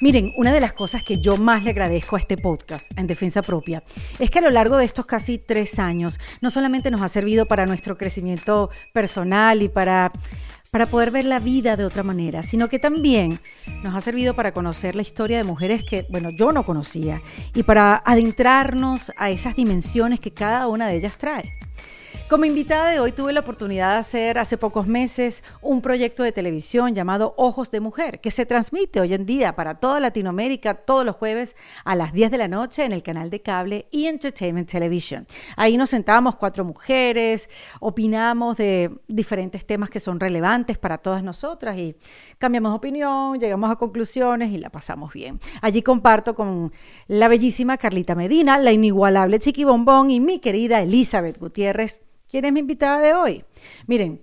Miren, una de las cosas que yo más le agradezco a este podcast, en defensa propia, es que a lo largo de estos casi tres años, no solamente nos ha servido para nuestro crecimiento personal y para para poder ver la vida de otra manera, sino que también nos ha servido para conocer la historia de mujeres que, bueno, yo no conocía y para adentrarnos a esas dimensiones que cada una de ellas trae. Como invitada de hoy tuve la oportunidad de hacer hace pocos meses un proyecto de televisión llamado Ojos de Mujer, que se transmite hoy en día para toda Latinoamérica todos los jueves a las 10 de la noche en el canal de cable y Entertainment Television. Ahí nos sentamos cuatro mujeres, opinamos de diferentes temas que son relevantes para todas nosotras y cambiamos de opinión, llegamos a conclusiones y la pasamos bien. Allí comparto con la bellísima Carlita Medina, la inigualable Chiqui Bombón y mi querida Elizabeth Gutiérrez ¿Quién es mi invitada de hoy? Miren,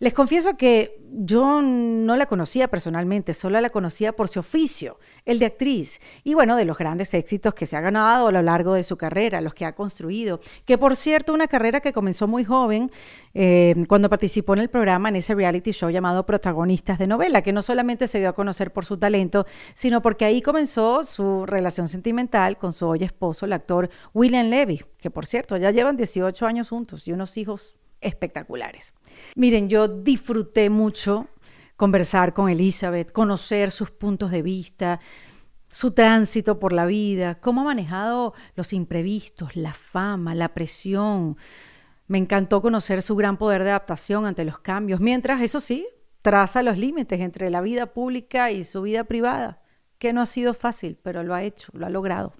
les confieso que yo no la conocía personalmente, solo la conocía por su oficio, el de actriz, y bueno, de los grandes éxitos que se ha ganado a lo largo de su carrera, los que ha construido, que por cierto, una carrera que comenzó muy joven eh, cuando participó en el programa, en ese reality show llamado Protagonistas de Novela, que no solamente se dio a conocer por su talento, sino porque ahí comenzó su relación sentimental con su hoy esposo, el actor William Levy, que por cierto, ya llevan 18 años juntos y unos hijos espectaculares. Miren, yo disfruté mucho conversar con Elizabeth, conocer sus puntos de vista, su tránsito por la vida, cómo ha manejado los imprevistos, la fama, la presión. Me encantó conocer su gran poder de adaptación ante los cambios, mientras, eso sí, traza los límites entre la vida pública y su vida privada, que no ha sido fácil, pero lo ha hecho, lo ha logrado.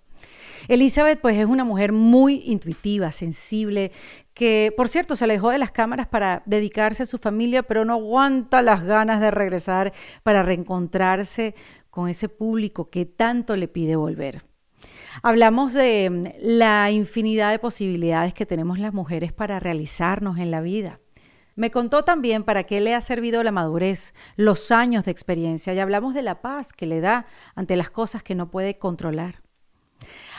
Elizabeth, pues es una mujer muy intuitiva, sensible, que por cierto se alejó de las cámaras para dedicarse a su familia, pero no aguanta las ganas de regresar para reencontrarse con ese público que tanto le pide volver. Hablamos de mm, la infinidad de posibilidades que tenemos las mujeres para realizarnos en la vida. Me contó también para qué le ha servido la madurez, los años de experiencia y hablamos de la paz que le da ante las cosas que no puede controlar.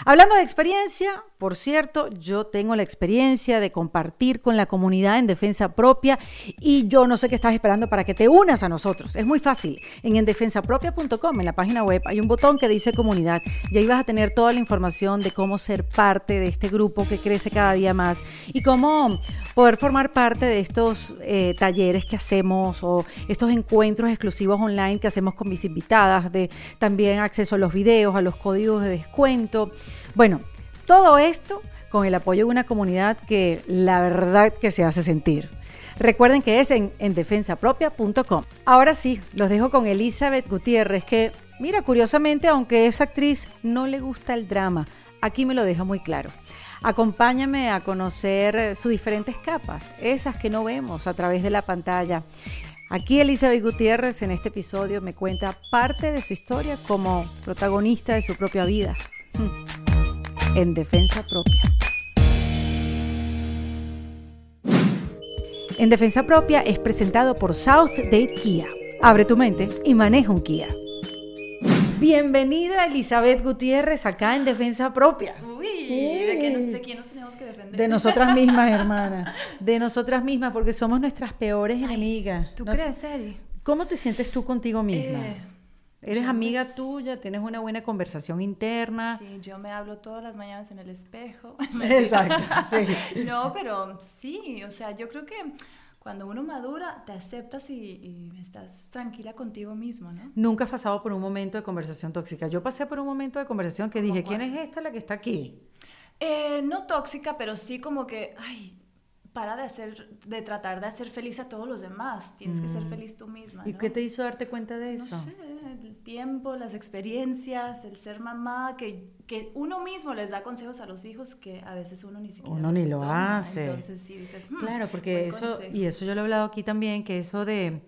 Hablando de experiencia, por cierto, yo tengo la experiencia de compartir con la comunidad en defensa propia y yo no sé qué estás esperando para que te unas a nosotros. Es muy fácil. En endefensapropia.com, en la página web, hay un botón que dice comunidad y ahí vas a tener toda la información de cómo ser parte de este grupo que crece cada día más y cómo poder formar parte de estos eh, talleres que hacemos o estos encuentros exclusivos online que hacemos con mis invitadas, de también acceso a los videos, a los códigos de descuento. Bueno, todo esto con el apoyo de una comunidad que la verdad que se hace sentir. Recuerden que es en, defensapropia.com. Ahora sí, los dejo con Elizabeth Gutiérrez, que, mira, curiosamente, aunque es actriz, no le gusta el drama. Aquí me lo deja muy claro. Acompáñame a conocer sus diferentes capas, esas que no vemos a través de la pantalla. Aquí Elizabeth Gutiérrez en este episodio me cuenta parte de su historia como protagonista de su propia vida. En defensa propia. En defensa propia es presentado por South Date Kia. Abre tu mente y maneja un Kia. Bienvenida Elizabeth Gutiérrez acá en Defensa Propia. Uy, ¿de, quién nos tenemos que defender? De nosotras mismas, hermana. De nosotras mismas, porque somos nuestras peores enemigas. ¿Tú crees, Eri? ¿Cómo te sientes tú contigo misma? Eh, Eres amiga tuya, tienes una buena conversación interna. Sí, yo me hablo todas las mañanas en el espejo. Exacto, sí. no, pero sí, o sea, yo creo que cuando uno madura, te aceptas y, estás tranquila contigo mismo, ¿no? Nunca has pasado por un momento de conversación tóxica. Yo pasé por un momento de conversación que dije, ¿quién es esta la que está aquí? Eh, no tóxica, pero sí como que, ay, para de hacer, de tratar de hacer feliz a todos los demás. Tienes que ser mm. feliz tú misma. ¿Y qué te hizo darte cuenta de eso? No sé, el tiempo, las experiencias, el ser mamá, que, que uno mismo les da consejos a los hijos que a veces uno ni siquiera uno ni lo hace. Entonces sí dices, hmm, claro, porque eso y eso yo lo he hablado aquí también, que eso de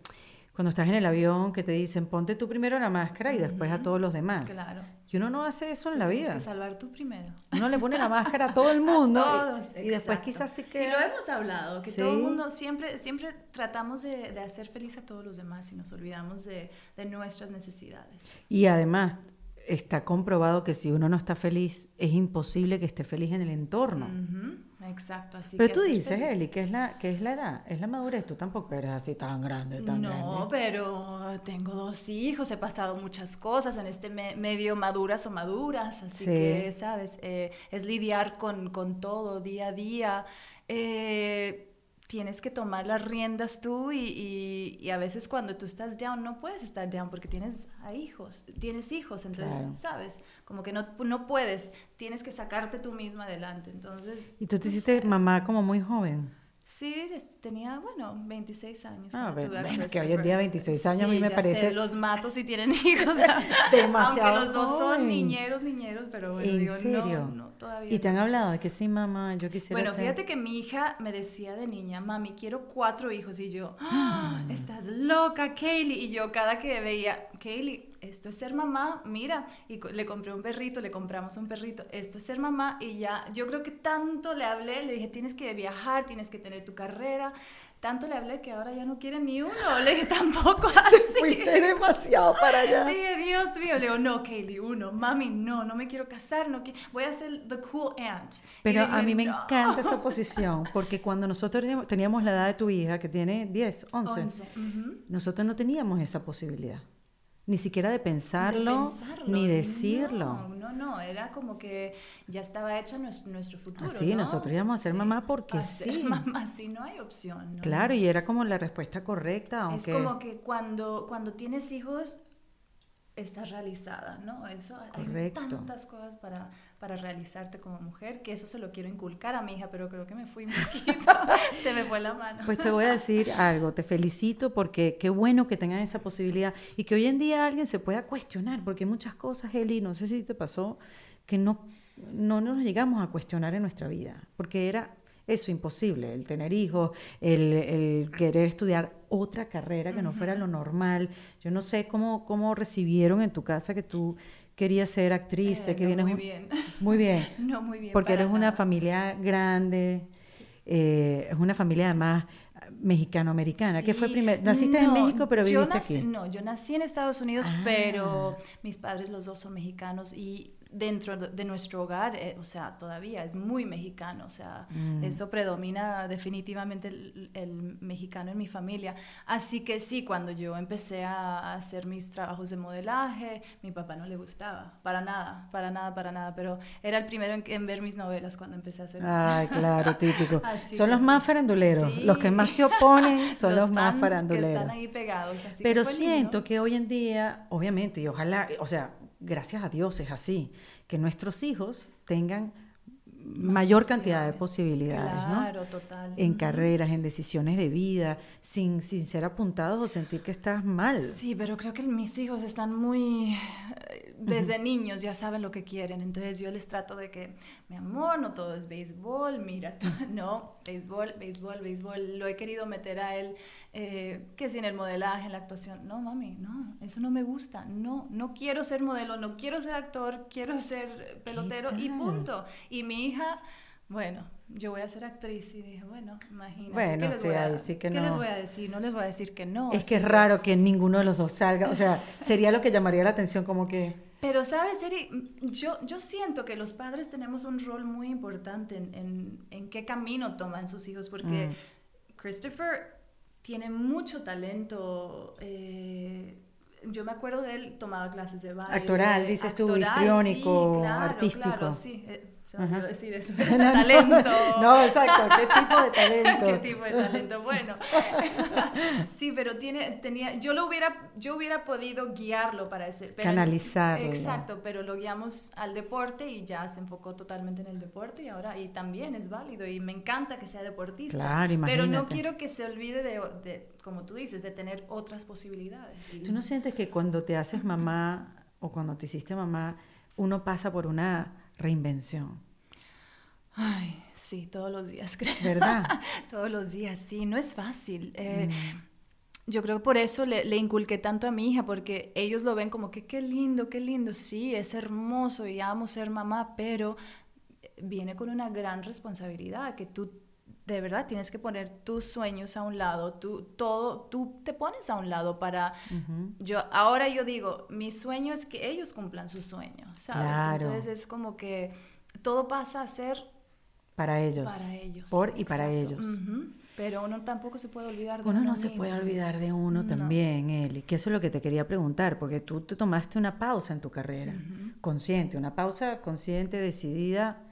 cuando estás en el avión que te dicen ponte tú primero la máscara y después a todos los demás. Claro. Y uno no hace eso en la Tienes vida. que salvar tú primero. Uno le pone la máscara a todo el mundo y- Todos, y, después exacto. quizás sí Y que lo hemos hablado, que Sí. todo el mundo siempre, siempre tratamos de, de hacer feliz a todos los demás y nos olvidamos de, de nuestras necesidades. Y además está comprobado que si uno no está feliz, es imposible que esté feliz en el entorno. Ujú, Exacto, así Pero que tú dices, feliz. Eli, que es la que es la edad, es la madurez. Tú tampoco eres así tan grande, tan No, grande. pero tengo dos hijos, he pasado muchas cosas en este me- medio maduras o maduras, así Sí. que, ¿sabes? Eh, es lidiar con, con todo día a día. Eh, tienes que tomar las riendas tú y, y- y a veces cuando tú estás down no puedes estar down porque tienes a hijos, tienes hijos, entonces, Claro. ¿sabes? Como que no, no puedes, tienes que sacarte tú misma adelante, entonces... Y tú te hiciste mamá como muy joven. Sí, tenía, bueno, 26 años. Ah, bueno, que hoy en día 26 años a mí me ya parece- sé, los mato si tienen hijos. Demasiado Aunque los dos joven. son niñeros, niñeros, pero bueno, ¿En digo, serio? no, no, todavía Y te han hablado de que sí, mamá, yo quisiera Bueno, fíjate que mi hija me decía de niña, mami, quiero cuatro hijos. Y yo, "Ah, estás loca, Kaylee. Y yo cada que veía, Kaylee, esto es ser mamá, mira. Y le compré un perrito, le compramos un perrito. Esto es ser mamá. Y ya, yo creo que tanto le hablé, le dije, tienes que viajar, tienes que tener tu carrera. Tanto le hablé que ahora ya no quiere ni uno. Le dije, tampoco así. Fuiste demasiado para allá. Dije, Dios mío, le digo, no, Kaylee, uno, mami, no, no me quiero casar, no voy a ser the cool aunt. Pero dije, a mí me "No". encanta esa posición, porque cuando nosotros teníamos- la edad de tu hija, que tiene 10, 11, Once, ujú. nosotros no teníamos esa posibilidad. Ni siquiera de pensarlo, De pensarlo, ni decirlo. No, no, no, era como que ya estaba hecha nuestro, nuestro futuro. Así, ¿no? nosotros íbamos a ser mamá porque a ser sí. mamá, sí, no hay opción. ¿no? Claro, y era como la respuesta correcta, Es aunque... como que cuando, cuando tienes hijos, estás realizada, ¿no? Eso, Correcto. hay tantas cosas para, para realizarte como mujer, que eso se lo quiero inculcar a mi hija, pero creo que me fui un poquito, se me fue la mano. Pues te voy a decir algo, te felicito porque qué bueno que tengan esa posibilidad y que hoy en día alguien se pueda cuestionar, porque hay muchas cosas, Eli, no sé si te pasó, que no, no nos llegamos a cuestionar en nuestra vida, porque era eso imposible, el tener hijos, el, el querer estudiar otra carrera que no fuera lo normal. Yo no sé cómo, cómo recibieron en tu casa que tú querías ser actriz, sé Eh, que no, vienes muy bien. Muy bien. No, muy bien. Porque eres una familia grande, eh, es una familia además mexicano-americana. ¿Qué fue Sí, primero? Naciste en México, pero yo viviste nací- aquí. No, yo nací en Estados Unidos, Ah. pero mis padres los dos son mexicanos y dentro de nuestro hogar, eh, o sea, todavía es muy mexicano, o sea, Mm. eso predomina definitivamente el, el mexicano en mi familia. Así que sí, cuando yo empecé a hacer mis trabajos de modelaje, mi papá no le gustaba, para nada, para nada, para nada, pero era el primero en, en ver mis novelas cuando empecé a hacer Ay, claro, típico. Son que los sí. más faranduleros. Los que Sí. más se oponen son los, más fans faranduleros. Que están ahí pegados. así que Pero fue siento lindo. que hoy en día, obviamente, y ojalá, o sea, gracias a Dios es así, que nuestros hijos tengan mayor cantidad de posibilidades, ¿no? Claro, total. En carreras, en decisiones de vida, sin, sin ser apuntados o sentir que estás mal. Sí, pero creo que mis hijos están muy... eh, Desde niños ya saben lo que quieren, entonces yo les trato de que, mi amor, no todo es béisbol, mira, no, béisbol, béisbol, béisbol, lo he querido meter a él, eh, que si en el modelaje, en la actuación, no, mami, no, eso no me gusta, no, no quiero ser modelo, no quiero ser actor, quiero ser pelotero y punto. Y mi hija... Bueno, yo voy a ser actriz y dije, bueno, imagínate. Bueno, ¿qué les sí, voy a- ahí sí que ¿qué no. les voy a decir? No les voy a decir que no. Es que es raro que ninguno de los dos salga, o sea, sería lo que llamaría la atención como que... Pero, ¿sabes, Eri? Yo, yo siento que los padres tenemos un rol muy importante en, en, en qué camino toman sus hijos, porque Mm. Christopher tiene mucho talento. eh, yo me acuerdo de él, tomaba clases de baile. Actoral, dices tú, histriónico, sí, claro, artístico. claro, sí, eh, se me olvidó decir eso. No, no, talento. No, exacto, ¿qué tipo de talento? ¿Qué tipo de talento? Bueno, sí, pero tiene, tenía, yo lo hubiera, yo hubiera podido guiarlo para ese, pero- Canalizarlo. Exacto, pero lo guiamos al deporte y ya se enfocó totalmente en el deporte y ahora y también es válido y me encanta que sea deportista. Claro, Pero no imagínate. quiero que se olvide de, de, como tú dices, de tener otras posibilidades. ¿Tú no sientes que cuando te haces mamá o cuando te hiciste mamá, uno pasa por una reinvención? Ay, sí, todos los días, creo. ¿Verdad? todos los días, sí, no es fácil. Eh, yo creo que por eso le, le, inculqué tanto a mi hija, porque ellos lo ven como que qué lindo, qué lindo, sí, es hermoso y amo ser mamá, pero viene con una gran responsabilidad, que tú de verdad tienes que poner tus sueños a un lado, tú, todo, tú te pones a un lado para, yo, ahora yo digo, mi sueño es que ellos cumplan sus sueños, ¿sabes? Entonces es como que todo pasa a ser para ellos. Para ellos. Por y para ellos. Pero uno tampoco se puede olvidar de uno. Uno no se puede olvidar de uno también, Eli. Que eso es lo que te quería preguntar, porque tú te tomaste una pausa en tu carrera, consciente, una pausa consciente, decidida.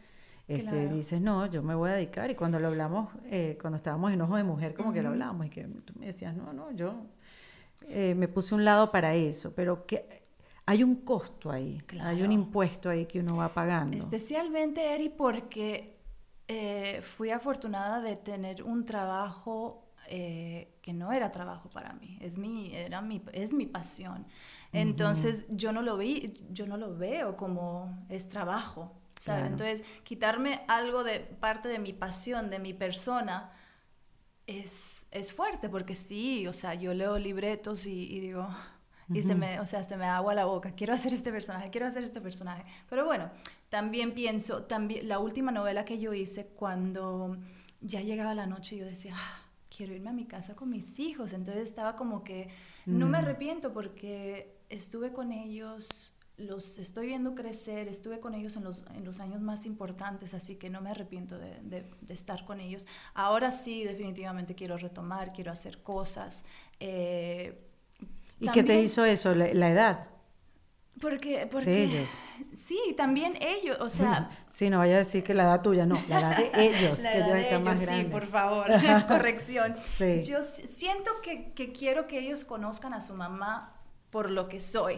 Este, Dices, no, yo me voy a dedicar. Y cuando lo hablamos, eh, cuando estábamos en Ojo de Mujer, como que lo hablamos, y que tú me decías, no, no, yo eh, me puse un lado para eso. Pero que hay un costo ahí, hay un impuesto ahí que uno va pagando. Especialmente, Eri, porque eh, fui afortunada de tener un trabajo eh, que no era trabajo para mí, es mi, era mi, es mi pasión. Entonces yo no lo vi, yo no lo veo como es trabajo. Entonces quitarme algo de parte de mi pasión, de mi persona, es, es fuerte porque sí, o sea, yo leo libretos y, digo, y se me, o sea, se me agua la boca, quiero hacer este personaje, quiero hacer este personaje. Pero bueno, también pienso, también, la última novela que yo hice, cuando ya llegaba la noche, yo decía, ah, quiero irme a mi casa con mis hijos. Entonces estaba como que, no me mm. arrepiento porque estuve con ellos, los estoy viendo crecer, estuve con ellos en los, en los años más importantes, así que no me arrepiento de, de, estar con ellos. Ahora sí, definitivamente quiero retomar, quiero hacer cosas. Eh, ¿Y qué te hizo eso? la edad? Porque, porque ellos. Sí, también ellos, o sea... Sí, no vaya a decir que la edad tuya, no, la edad de ellos, que ellos están más grandes. Sí, por favor, corrección. Yo siento que, que, quiero que ellos conozcan a su mamá por lo que soy,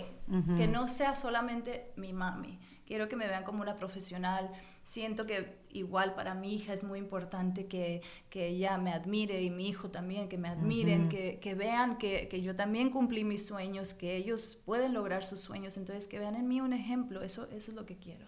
que no sea solamente mi mami. Quiero que me vean como una profesional, siento que igual para mi hija es muy importante que, que ella me admire y mi hijo también, que me admiren, que, que, vean que, que, yo también cumplí mis sueños, que ellos pueden lograr sus sueños, entonces que vean en mí un ejemplo, eso, eso es lo que quiero.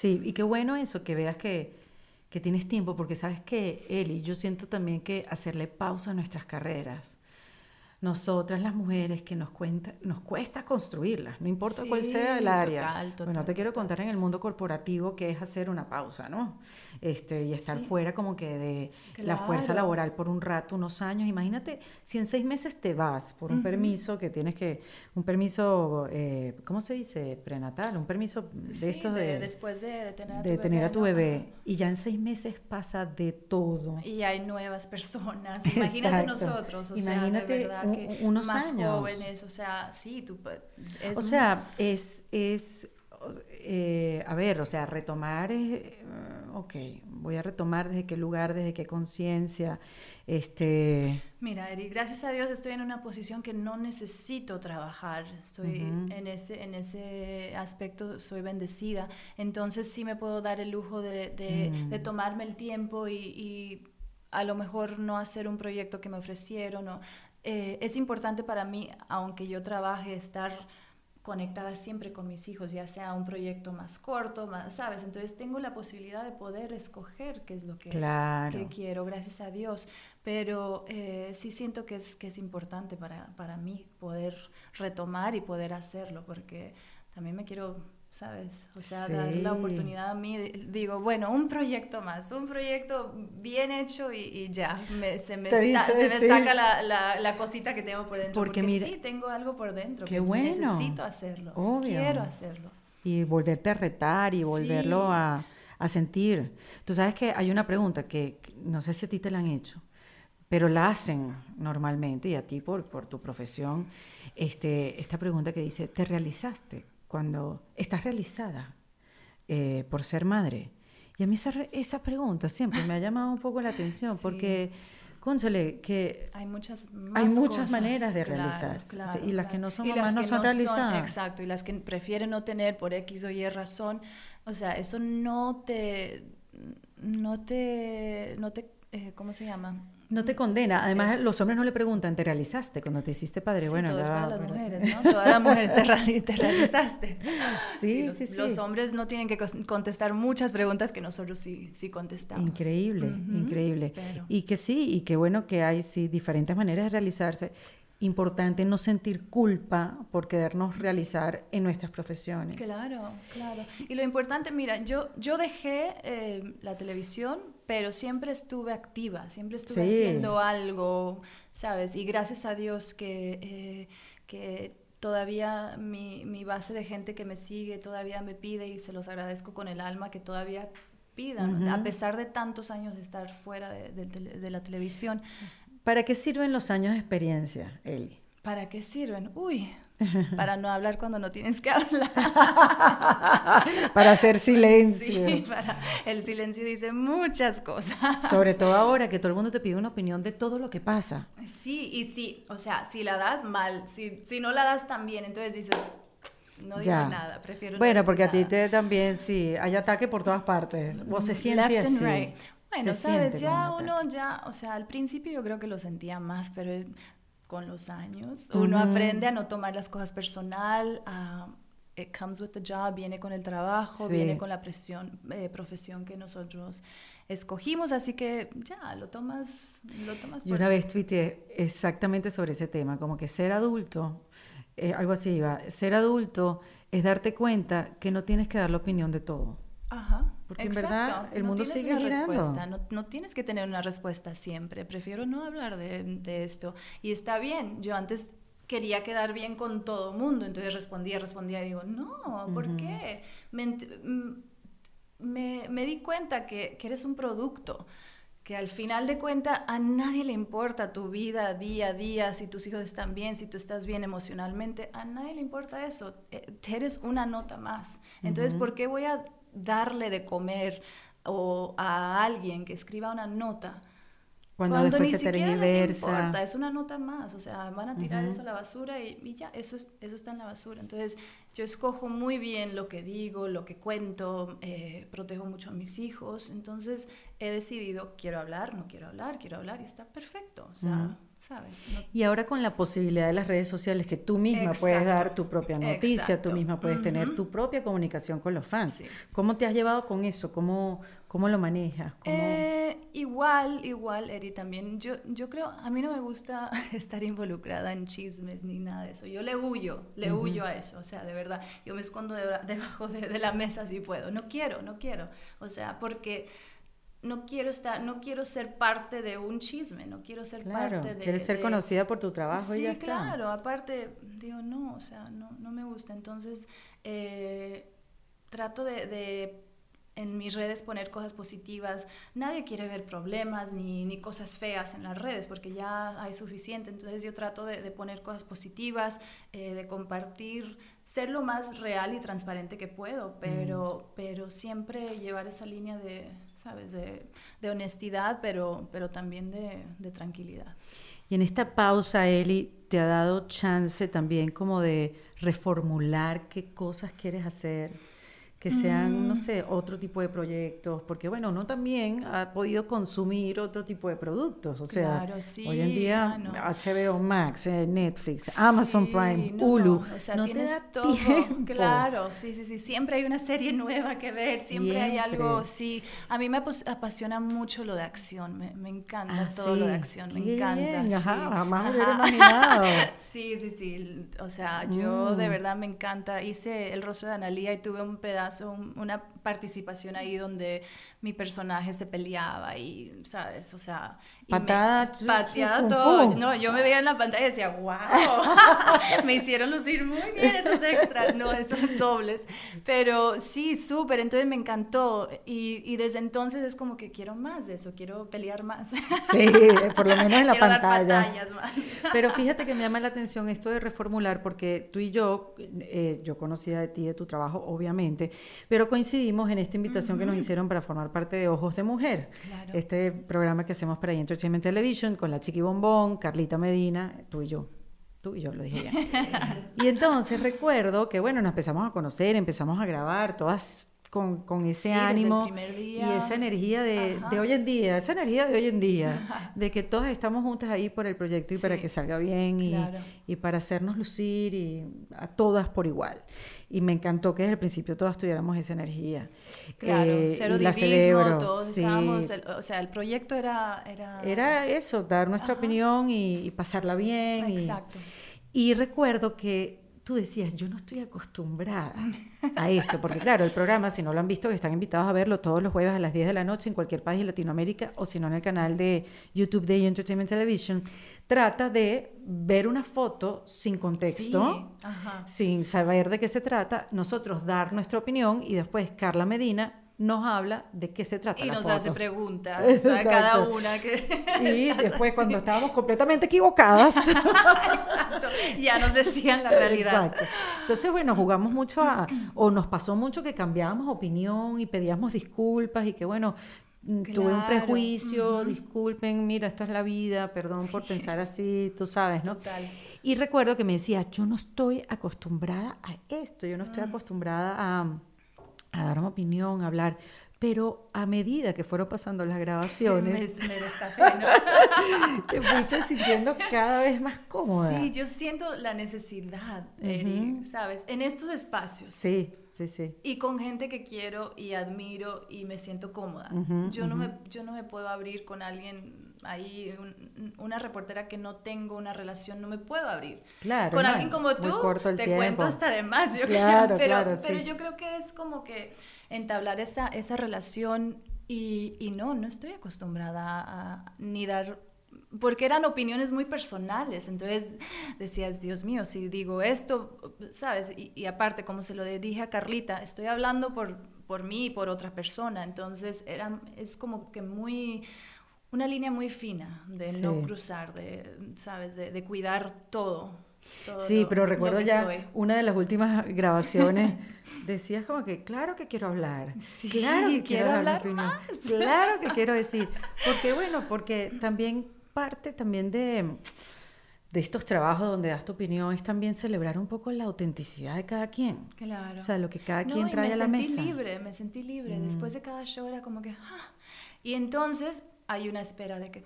Sí, y qué bueno eso, que veas que, que tienes tiempo, porque sabes que, Eli, yo siento también que hacerle pausa a nuestras carreras nosotras las mujeres que nos, cuenta, nos cuesta construirlas, no importa cuál sea el área. bueno, te quiero contar en el mundo corporativo que es hacer una pausa, ¿no? Este, y estar fuera como que de la fuerza laboral por un rato, unos años. Imagínate si en seis meses te vas por un permiso que tienes que, un permiso, eh, ¿cómo se dice? Prenatal, un permiso de estos de, Después de, tener a tu, bebé, tener a tu bebé. Y ya en seis meses pasa de todo. Y hay nuevas personas. Imagínate nosotros, o Imagínate sea, de verdad unos más jóvenes, o sea, sí, tú... Es o sea, es, es eh, a ver, o sea, retomar es, eh, ok, voy a retomar desde qué lugar, desde qué conciencia, este... Mira, Eri, gracias a Dios estoy en una posición que no necesito trabajar, estoy en, ese, en ese aspecto, soy bendecida, entonces sí me puedo dar el lujo de, de, mm. tomarme el tiempo y, y a lo mejor no hacer un proyecto que me ofrecieron, o eh, es importante para mí, aunque yo trabaje, estar conectada siempre con mis hijos, ya sea un proyecto más corto, más, ¿sabes? Entonces tengo la posibilidad de poder escoger qué es lo que, quiero, gracias a Dios. Pero eh, sí siento que es, que es importante para, para mí poder retomar y poder hacerlo, porque también me quiero ¿sabes? O sea, dar la oportunidad a mí, digo, bueno, un proyecto más, un proyecto bien hecho y, ya, se me, se me saca la, la, cosita que tengo por dentro. Porque, mira, sí, tengo algo por dentro. Qué bueno. Necesito hacerlo. Quiero hacerlo. Y volverte a retar y volverlo a, a, sentir. Tú sabes que hay una pregunta que, no sé si a ti te la han hecho, pero la hacen normalmente y a ti por, por tu profesión, este, esta pregunta que dice, ¿te realizaste? Cuando estás realizada eh, por ser madre? Y a mí esa, esa, pregunta siempre me ha llamado un poco la atención, porque cónchale, que Hay muchas más hay muchas cosas, maneras de claro, realizarse. claro, Sí, y las claro. que no son Y mamás no son realizadas. Exacto, y las que prefieren no tener por X o Y razón, o sea, eso no te, no te, no te, eh, ¿cómo se llama? No te condena. Además, Es- los hombres no le preguntan, ¿te realizaste cuando te hiciste padre? Sí, bueno, todo es para las mujeres, ¿no? Todas las mujeres te, te realizaste. Sí, los, sí, sí. Los hombres no tienen que contestar muchas preguntas que nosotros sí, sí contestamos. Increíble, increíble. pero- Y que sí, y qué bueno que hay sí diferentes maneras de realizarse. Importante no sentir culpa por querernos realizar en nuestras profesiones. Claro, claro. Y lo importante, mira, yo, yo dejé eh, la televisión, pero siempre estuve activa, siempre estuve Sí. haciendo algo, ¿sabes? Y gracias a Dios que, eh, que todavía mi, mi base de gente que me sigue todavía me pide y se los agradezco con el alma que todavía pidan, a pesar de tantos años de estar fuera de, de tele- de la televisión. ¿Para qué sirven los años de experiencia, Eli? ¿Para qué sirven? Uy, para no hablar cuando no tienes que hablar. Para hacer silencio. Sí, para, el silencio dice muchas cosas. Sobre todo ahora que todo el mundo te pide una opinión de todo lo que pasa. Sí, y sí, o sea, si la das mal, si, si no la das tan bien, entonces dices, no digo Ya. nada, prefiero no Bueno, decir porque a ti nada. te también, sí, hay ataque por todas partes. O se siente Left and así. right. Bueno, se sabes, ya uno ya, o sea, al principio yo creo que lo sentía más, pero con los años uno aprende a no tomar las cosas personal, a it comes with the job, viene con el trabajo, Sí. viene con la presión, eh, profesión que nosotros escogimos, así que ya, lo tomas, lo tomas Y por- una vez tuiteé exactamente sobre ese tema, como que ser adulto, eh, algo así iba, ser adulto es darte cuenta que no tienes que dar la opinión de todo. Ajá. Porque en verdad el mundo tienes sigue una girando. respuesta, no, no tienes que tener una respuesta siempre. Prefiero no hablar de, de esto. Y está bien. Yo antes quería quedar bien con todo el mundo, entonces respondía, respondía y digo, no, ¿por qué? Me, mm, me, me di cuenta que, que eres un producto, que al final de cuentas a nadie le importa tu vida día a día, si tus hijos están bien, si tú estás bien emocionalmente, a nadie le importa eso, Eh, eres una nota más. Entonces, ¿por qué voy a darle de comer o a alguien que escriba una nota? Cuando, Cuando, después ni se siquiera les importa, es una nota más, o sea, van a tirar eso a la basura y, y ya, eso, es- eso está en la basura. Entonces, yo escojo muy bien lo que digo, lo que cuento, eh, protejo mucho a mis hijos, entonces he decidido, quiero hablar, no quiero hablar, quiero hablar y está perfecto, o sea, ¿sabes? No- Y ahora con la posibilidad de las redes sociales que tú misma puedes Exacto. dar tu propia noticia, tú Exacto. misma puedes tener Ujú. tu propia comunicación con los fans. Sí. ¿Cómo te has llevado con eso? ¿Cómo, cómo lo manejas? ¿Cómo... Eh, igual, igual, Eri, también. Yo, yo creo, a mí no me gusta estar involucrada en chismes ni nada de eso. Yo le huyo, le huyo a eso, o sea, de verdad. Yo me escondo de- debajo de, de la mesa si puedo. No quiero, no quiero. O sea, porque no quiero estar, no quiero ser parte de un chisme, no quiero ser Claro, parte de... quieres ser de- conocida por tu trabajo y sí, ya está. claro, aparte, digo, no, o sea, no, no me gusta. Entonces, eh, trato de, de en mis redes poner cosas positivas. Nadie quiere ver problemas ni, ni cosas feas en las redes porque ya hay suficiente. Entonces yo trato de, de poner cosas positivas, eh, de compartir, ser lo más real y transparente que puedo, pero, pero siempre llevar esa línea de, ¿sabes?, de, de honestidad, pero, pero también de, de tranquilidad. Y en esta pausa, Eli, te ha dado chance también como de reformular qué cosas quieres hacer, que sean, Mm. no sé, otro tipo de proyectos, porque bueno, uno también ha podido consumir otro tipo de productos, o sea, Claro, sí, hoy en día no. HBO Max, eh, Netflix, Amazon Prime, no, Hulu, no, o sea, no tienes todo, tiempo. claro, sí, sí, sí, siempre hay una serie nueva que ver, siempre, hay algo, sí, a mí me apasiona mucho lo de acción, me, me encanta Ah, todo lo de acción, me qué encanta, bien, sí. ajá, jamás hubiera imaginado. Sí, sí, sí, o sea, yo de Mm. verdad me encanta, hice El rostro de Analía y tuve un pedazo, un- una participación ahí donde mi personaje se peleaba y, ¿sabes? O sea... Patada, kung todo. No, yo me veía en la pantalla y decía, wow, me hicieron lucir muy bien esos extras, no, esos dobles. Pero sí, súper, entonces me encantó y, y desde entonces es como que quiero más de eso, quiero pelear más. Sí, por lo menos en la quiero dar pantalla. batallas más. Pero fíjate que me llama la atención esto de reformular, porque tú y yo, eh, yo conocía de ti, de tu trabajo, obviamente, pero coincidimos en esta invitación que nos hicieron para formar parte de Ojos de Mujer, Claro. este programa que hacemos para Entertainment Television con la Chiqui Bombón, Carlita Medina, tú y yo. Tú y yo lo dije ya. y entonces recuerdo que, bueno, nos empezamos a conocer, empezamos a grabar, todas con, con ese Sí, ánimo y esa energía de, de hoy en día, esa energía de hoy en día, de que todas estamos juntas ahí por el proyecto y para Sí, que salga bien y, claro. y para hacernos lucir y a todas por igual. Y me encantó que desde el principio todas tuviéramos esa energía. Claro, Eh, cero y la divismo, celebro. todos sí. estábamos, el- o sea, el proyecto era... Era, Era eso, dar nuestra Ajá. opinión y, y pasarla bien. y- Exacto. Y recuerdo que tú decías, yo no estoy acostumbrada a esto, porque claro, el programa, si no lo han visto, que están invitados a verlo todos los jueves a las 10 de la noche en cualquier país de Latinoamérica o si no en el canal de YouTube de Entertainment Television, trata de ver una foto sin contexto, Sí, sin saber de qué se trata, nosotros dar nuestra opinión y después Carla Medina nos habla de qué se trata Y la nos foto. hace preguntas, sea, cada una que... Y después así. cuando estábamos completamente equivocadas, Exacto, ya nos decían la realidad. Exacto. Entonces, bueno, jugamos mucho a, o nos pasó mucho que cambiábamos opinión y pedíamos disculpas y que, bueno, mm, tuve un Claro, prejuicio, disculpen, mira, esta es la vida, perdón por pensar así, tú sabes, ¿no? Total. Y recuerdo que me decía, yo no estoy acostumbrada a esto, yo no Mm. estoy acostumbrada a, a dar una opinión, a hablar. Pero a medida que fueron pasando las Me, grabaciones, me destapé, ¿no? te fuiste sintiendo cada vez más cómoda. Sí, yo siento la necesidad, Eri, ¿sabes? En estos espacios. sí, sí, sí. Y con gente que quiero y admiro y me siento cómoda. Yo, no me, yo no me puedo abrir con alguien ahí, un- una reportera que no tengo una relación, no me puedo abrir. Claro, Con no, alguien como tú, te tiempo. cuento hasta de más, yo Claro, creo. Pero, claro, pero yo creo que es como que entablar esa, esa relación y, y no, no estoy acostumbrada a ni dar porque eran opiniones muy personales, entonces decías, Dios mío, si digo esto, ¿sabes? Y, y aparte, como se lo dije a Carlita, estoy hablando por, por mí y por otra persona, entonces era, es como que muy, una línea muy fina de no Sí. cruzar, de, ¿sabes? De, de cuidar todo. todo Sí, lo- pero recuerdo ya soy. una de las últimas grabaciones, decías como que, claro que quiero hablar, Sí, claro que quiero, quiero hablar más. claro que quiero decir, porque bueno, porque también parte también de, de estos trabajos donde das tu opinión es también celebrar un poco la autenticidad de cada quien. Claro. O sea, lo que cada No, quien trae me a la sentí mesa. Mm. libre, me sentí libre. Después de cada show era como que... "Ah". Y entonces hay una espera de que...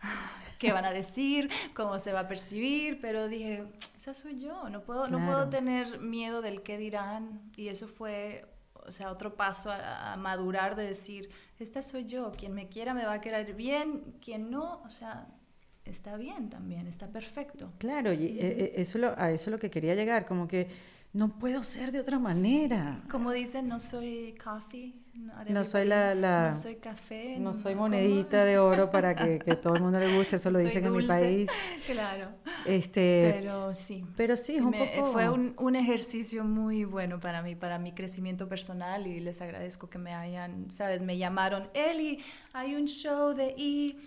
"Ah, ¿Qué van a decir? ¿Cómo se va a percibir? Pero dije, esa soy yo. No puedo, no puedo tener miedo del qué dirán. Y eso fue... O sea, otro paso a, a madurar de decir, esta soy yo, quien me quiera me va a querer bien, quien no, o sea, está bien también, está perfecto. Claro, y eh, eh, eso lo- a eso es lo que quería llegar, como que no puedo ser de otra manera. Como dicen, no soy coffee. No soy la- la- No soy café. No soy monedita de oro para que, que todo el mundo le guste, eso lo Soy dicen en mi país. Claro. Este, Pero sí. pero sí, es un me- poco- Fue un, un ejercicio muy bueno para mí, para mi crecimiento personal y les agradezco que me hayan, ¿sabes? Me llamaron, Eli, hay un show de I,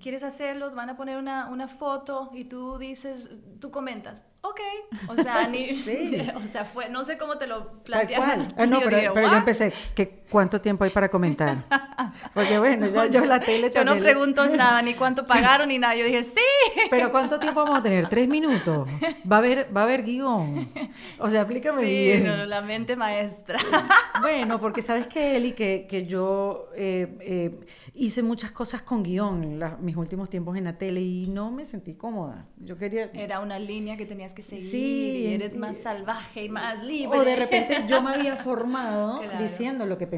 ¿quieres hacerlo? Van a poner una, una foto y tú dices, tú comentas. Ok, o sea, ni, Sí. o sea, fue, no sé cómo te lo plantearon. Ah, no, pero, pero yo empecé, que ¿cuánto tiempo hay para comentar? Porque bueno, ya yo la tele Yo no pregunto nada, ni cuánto pagaron, ni nada. Yo dije, sí. Pero ¿cuánto tiempo vamos a tener? ¿Tres minutos? ¿Va a haber, va a haber guion? O sea, explícame Sí, bien. no, la mente maestra. Bueno, porque sabes que Eli, que, que yo eh, eh, hice muchas cosas con guion la- mis últimos tiempos en la tele y no me sentí cómoda. Yo quería... Era una línea que tenías que seguir Sí, y eres más salvaje y más libre. O de repente yo me había formado Claro. diciendo lo que pensaba.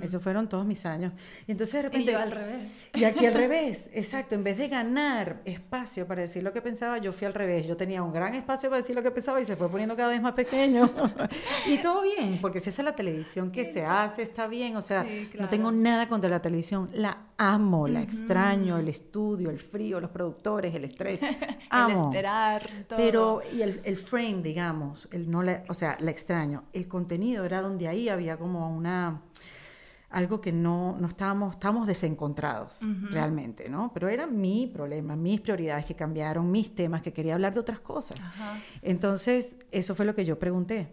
Eso fueron todos mis años. Y entonces de Y repente... yo al revés. Y aquí al revés, exacto. En vez de ganar espacio para decir lo que pensaba, yo fui al revés. Yo tenía un gran espacio para decir lo que pensaba y se fue poniendo cada vez más pequeño. y todo bien, porque si esa es la televisión que se hace, está bien. O sea, Sí, no tengo nada contra la televisión. La amo, la extraño, el estudio, el frío, los productores, el estrés. Amo. El esperar, todo. Pero, y el, el frame, digamos, el no la, o sea, la extraño. El contenido era donde ahí había como una algo que no, no estábamos, estábamos desencontrados realmente, ¿no? Pero era mi problema, mis prioridades que cambiaron, mis temas, que quería hablar de otras cosas. Entonces, eso fue lo que yo pregunté.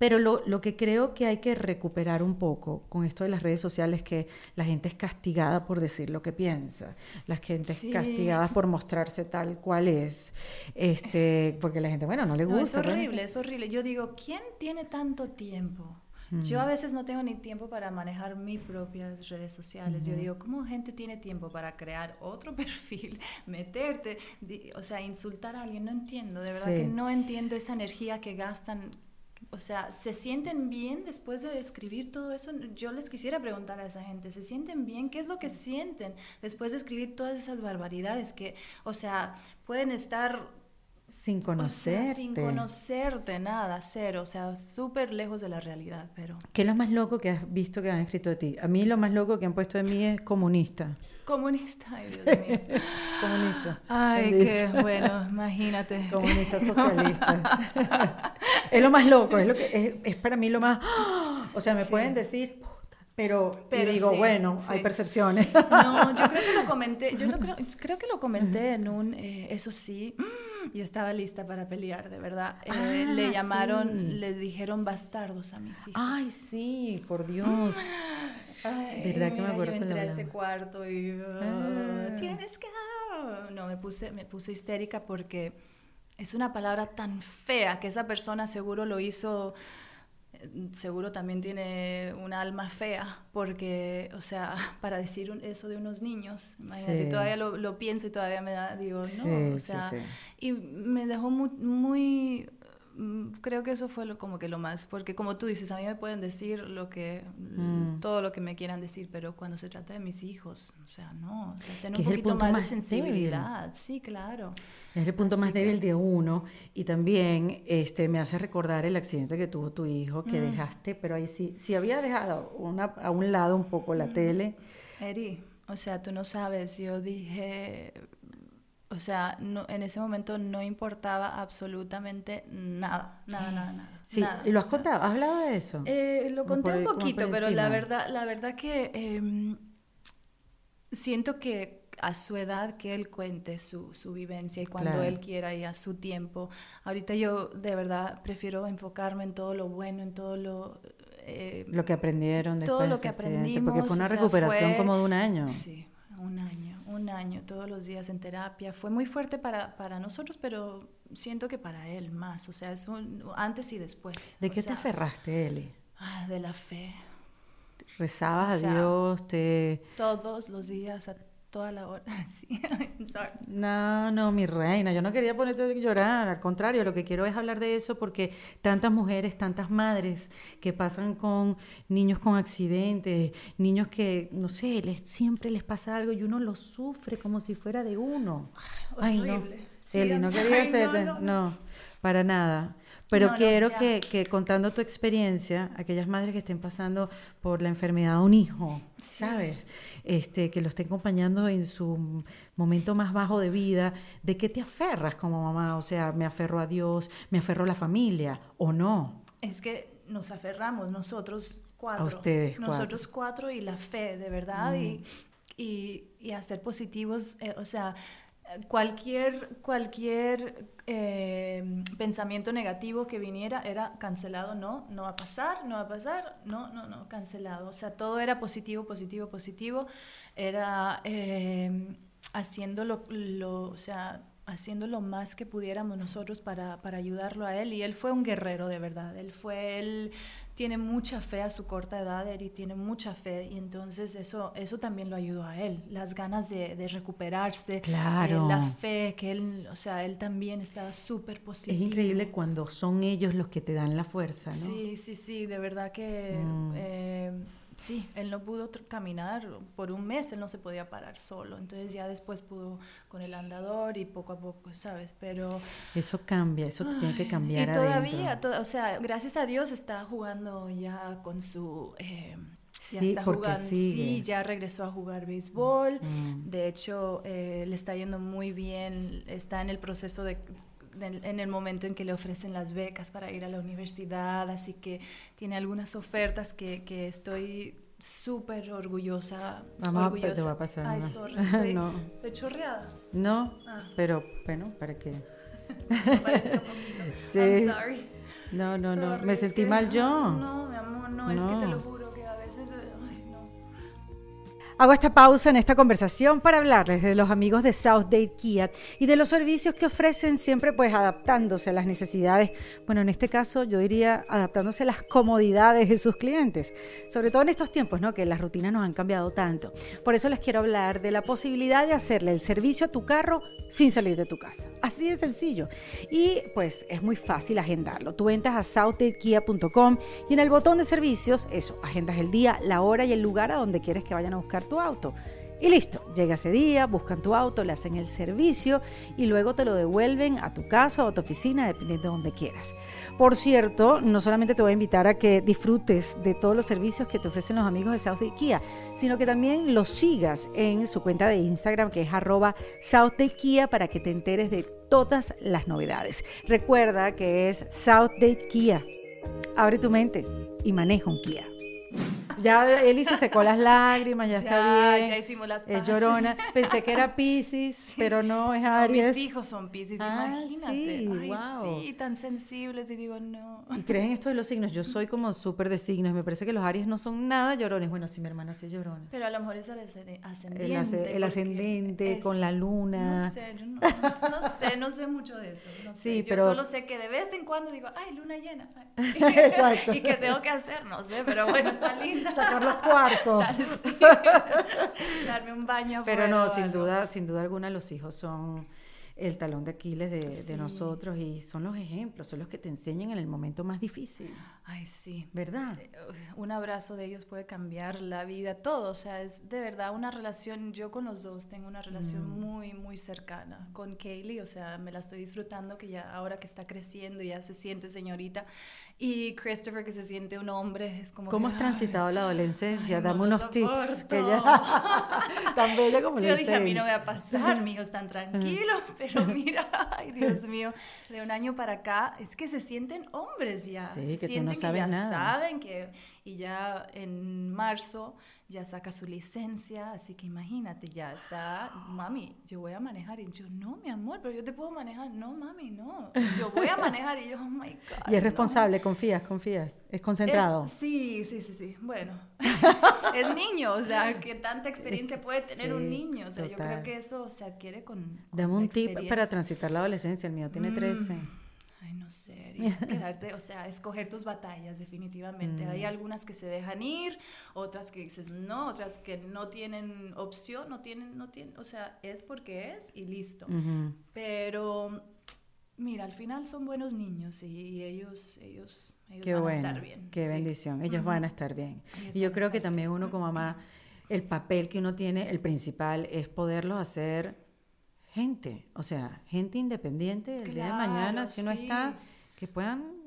Pero lo, lo que creo que hay que recuperar un poco con esto de las redes sociales, que la gente es castigada por decir lo que piensa, la gente Sí. es castigada por mostrarse tal cual es, este, porque la gente, bueno, no le No, es gusta. bueno, horrible, es horrible. Yo digo, ¿quién tiene tanto tiempo? Yo a veces no tengo ni tiempo para manejar mis propias redes sociales. Yo digo, ¿cómo gente tiene tiempo para crear otro perfil, meterte, di- o sea, insultar a alguien? No entiendo, de verdad Sí. que no entiendo esa energía que gastan. O sea, ¿se sienten bien después de escribir todo eso? Yo les quisiera preguntar a esa gente, ¿se sienten bien? ¿Qué es lo que sienten después de escribir todas esas barbaridades que, o sea, pueden estar Sin o sea, conocerte. sin conocerte, nada, cero, o sea, súper lejos de la realidad, pero... ¿Qué es lo más loco que has visto que han escrito de ti? A mí lo más loco que han puesto de mí es comunista. Comunista, ay Dios mío. Comunista. Ay, qué bueno, imagínate. Comunista socialista. es lo más loco, es lo que es, es para mí lo más. ¡ah! O sea, me pueden decir, pero, Pero digo, sí, bueno, sí. hay percepciones. No, yo creo que lo comenté, yo lo creo, creo que lo comenté en un, eh, eso sí, yo estaba lista para pelear, de verdad. Eh, Ah, le llamaron, sí. le dijeron bastardos a mis hijos. Ay, sí, por Dios. Ay, ¿Verdad que me acuerdo Yo entré a este cuarto y ah, Ah. tienes que no me puse me puse histérica porque es una palabra tan fea que esa persona seguro lo hizo seguro también tiene un alma fea porque o sea para decir un- eso de unos niños imagínate Sí. todavía lo, lo pienso y todavía me da digo no Sí, o sea sí. y me dejó muy, muy creo que eso fue lo, como que lo más porque como tú dices a mí me pueden decir lo que Mm. todo lo que me quieran decir pero cuando se trata de mis hijos o sea no o sea, tener un poquito más, más de débil. sensibilidad sí claro Es el punto Así más que- débil de uno y también este, me hace recordar el accidente que tuvo tu hijo, Mm. que dejaste, pero ahí sí, si había dejado una, a un lado un poco la tele, Eri o sea tú no sabes yo dije o sea no, en ese momento no importaba absolutamente nada nada nada nada sí, nada, y lo has o sea, contado, ¿has hablado de eso? Eh, lo conté por- un poquito, pero la verdad, la verdad que em, siento que a su edad que él cuente su, su vivencia y cuando Claro. él quiera y a su tiempo. Ahorita yo de verdad prefiero enfocarme en todo lo bueno, en todo lo... eh, Lo que aprendieron después todo lo que accidente, porque fue aprendimos, una o sea, recuperación fue- como de un año. Sí, un año, un año, todos los días en terapia. Fue muy fuerte para, para nosotros, pero siento que para él más. O sea, es un antes y después. ¿De o qué te aferraste, Eli? ah, de la fe. ¿Rezabas O sea, a Dios? Te... Todos los días, a toda la hora. Sí, I'm sorry. No, no, mi reina, yo no quería ponerte a llorar, al contrario, lo que quiero es hablar de eso porque tantas mujeres, tantas madres que pasan con niños con accidentes, niños que, no sé, les, siempre les pasa algo y uno lo sufre como si fuera de uno. Ay, no. Horrible. Sí, Eli, I'm no quería no, hacerte, no, no, no. para nada. Pero No, quiero que, que contando tu experiencia, aquellas madres que estén pasando por la enfermedad de un hijo, ¿sabes? Este, que lo estén acompañando en su momento más bajo de vida, ¿de qué te aferras como mamá? O sea, me aferro a Dios, me aferro a la familia, o no. Es que nos aferramos nosotros cuatro. A ustedes cuatro. Mm. Nosotros cuatro y la fe, de verdad. Y, y, y a ser positivos, eh, o sea, cualquier, cualquier eh, pensamiento negativo que viniera era cancelado, no, no va a pasar, no va a pasar, no, no, no, cancelado. O sea, todo era positivo, positivo, positivo. Era eh, haciendo lo, o sea, haciendo lo más que pudiéramos nosotros para, para ayudarlo a él. Y él fue un guerrero, de verdad. Él fue, él tiene mucha fe a su corta edad, Eri tiene mucha fe. Y entonces eso, eso también lo ayudó a él. Las ganas de, de recuperarse. Claro. eh, la fe, que él, o sea, él también estaba súper Es positivo. increíble cuando son ellos los que te dan la fuerza, ¿no? Sí, sí, sí, de verdad que Mm. eh, sí, él no pudo caminar por un mes, él no se podía parar solo, entonces ya después pudo con el andador y poco a poco, ¿sabes? Pero Eso cambia, eso tiene que cambiar y todavía, to- o sea, gracias a Dios está jugando ya con su eh, ya Sí, está jugando, sí, ya regresó a jugar béisbol. Mm. De hecho, eh, le está yendo muy bien, está en el proceso de- en el momento en que le ofrecen las becas para ir a la universidad, así que tiene algunas ofertas que, que estoy súper orgullosa. Vamos a- orgullosa. te va a pasar Ay, una. sorry, estoy, No. estoy chorreada. No, Ah. pero bueno, para que. Sí. I'm sorry. No, no, no. Me sentí mal yo. No, mi amor, no, es que te No. lo juro Hago esta pausa en esta conversación para hablarles de los amigos de Southdale Kia y de los servicios que ofrecen siempre pues adaptándose a las necesidades, bueno, en este caso yo diría adaptándose a las comodidades de sus clientes, sobre todo en estos tiempos, ¿no? Que las rutinas nos han cambiado tanto. Por eso les quiero hablar de la posibilidad de hacerle el servicio a tu carro sin salir de tu casa. Así de sencillo. Y pues es muy fácil agendarlo. Tú entras a southdalekia.com y en el botón de servicios, eso, agendas el día, la hora y el lugar a donde quieres que vayan a buscar tu auto. Y listo, llega ese día, buscan tu auto, le hacen el servicio y luego te lo devuelven a tu casa o a tu oficina, dependiendo de donde quieras. Por cierto, no solamente te voy a invitar a que disfrutes de todos los servicios que te ofrecen los amigos de South Day Kia, sino que también los sigas en su cuenta de Instagram, que es arroba South Day Kia, para que te enteres de todas las novedades. Recuerda que es South Day Kia. Abre tu mente y maneja un Kia. Ya Eli se secó las lágrimas, ya, está Ya, bien. ya hicimos las Es paces. llorona. Pensé que era Pisces, pero no, es No, Aries. mis hijos son Pisces, Ah, imagínate. sí, Ay, wow. sí, tan sensibles y digo, no. ¿Y crees en esto de los signos? Yo soy como súper de signos. Me parece que los Aries no son nada llorones. Bueno, sí, mi hermana sí es llorona. Pero a lo mejor es el ascende- ascendente. El, asce- el ascendente es- con la luna. No sé, yo no, no- no sé, no sé mucho de eso. no sé. Sí, yo pero- solo sé que de vez en cuando digo, ay, luna llena. ay". Exacto. y que tengo que hacer, no sé, pero bueno, está linda. Sacar los cuarzos. Darme un baño Pero no, sin algo. duda, sin duda alguna los hijos son el talón de Aquiles de, nosotros y son los ejemplos, son los que te enseñan en el momento más difícil, Ay, sí. ¿verdad? Eh, Un abrazo de ellos puede cambiar la vida, todo. O sea, es de verdad una relación. Yo con los dos tengo una relación Mm. muy, muy cercana. Con Kaylee, o sea, me la estoy disfrutando, que ya ahora que está creciendo, ya se siente señorita. Y Christopher, que se siente un hombre, es como. ¿Cómo que, has transitado la adolescencia? ay, Dame unos tips. Que ya... Tan bella como Yo dije, a mí no me va a pasar, mi hijo es tan tranquilo, pero mira, ay Dios mío, de un año para acá es que se sienten hombres ya. Sí, que tú no sienten sabes ya nada. saben que, y ya en marzo ya saca su licencia, así que imagínate, ya está, mami, yo voy a manejar, y yo, no, mi amor, pero yo te puedo manejar, no, mami, no, yo voy a manejar, y yo, oh my God. Y es no". responsable, confías, confías, es concentrado. Es- sí, sí, sí, sí. Bueno, es niño, o sea, ¿qué tanta experiencia puede tener un niño? O sea, yo creo que eso se adquiere con. con Dame un tip para transitar la adolescencia, el mío tiene Mm. 13. Ay, no sé, quedarte, o sea, escoger tus batallas, definitivamente. Mm. Hay algunas que se dejan ir, otras que dices no, otras que no tienen opción, no tienen, no tienen, o sea, es porque es y listo. Pero, mira, al final son buenos niños y, y ellos, ellos, ellos Qué van bueno, a estar bien. qué sí. bendición. Ellos van a estar bien. Ellos Y yo creo que también uno como mamá, el papel que uno tiene, el principal, es poderlos hacer gente, o sea, gente independiente del día de mañana, Claro, si no sí. está, que puedan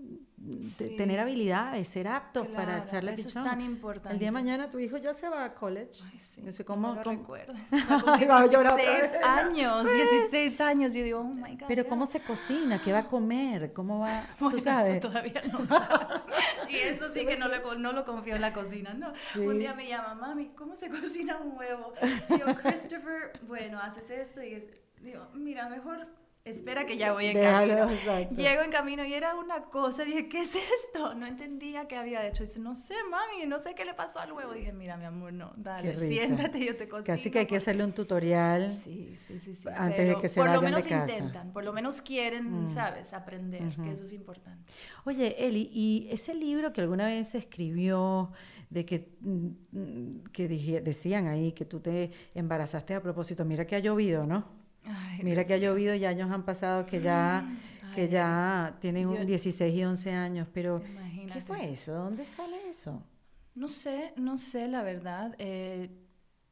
te- Sí. tener habilidades, ser aptos para Claro, echarle eso es pichón. tan importante. El día de mañana tu hijo ya se va a college. Ay, sí, no ¿cómo- lo cómo- va a llorar otra 16 vez. años, 16 años. Yo digo, oh my God. Pero ya. ¿cómo se cocina? ¿Qué va a comer? ¿Cómo va? Bueno, Tú eso sabes. todavía no sabe. Y eso sí que no, le, no lo confío en la cocina, ¿no? Sí. Un día me llama, mami, ¿cómo se cocina un huevo? Y yo, Christopher, bueno, haces esto y es... Digo, mira, mejor espera que ya voy en Déjalo, camino. exacto. Llego en camino y era una cosa, dije, ¿qué es esto? No entendía qué había hecho. Dice, no sé, mami, no sé qué le pasó al huevo. Dije, mira, mi amor, no, dale, siéntate, yo te cocino. Casi que hay que hacerle un tutorial. Sí, sí, sí, sí. antes de que se por lo de menos casa. Mm. intentan, por lo menos quieren, ¿sabes? Aprender, que eso es importante. Oye, Eli, y ese libro que alguna vez se escribió de que, mm, mm, que dije- decían ahí que tú te embarazaste a propósito, mira que ha llovido, ¿no? Ay, Mira que ha llovido y años han pasado que ya, que ya tienen un yo- 16 y 11 años, pero ¿qué fue eso? ¿Dónde sale eso? No sé, no sé la verdad, eh,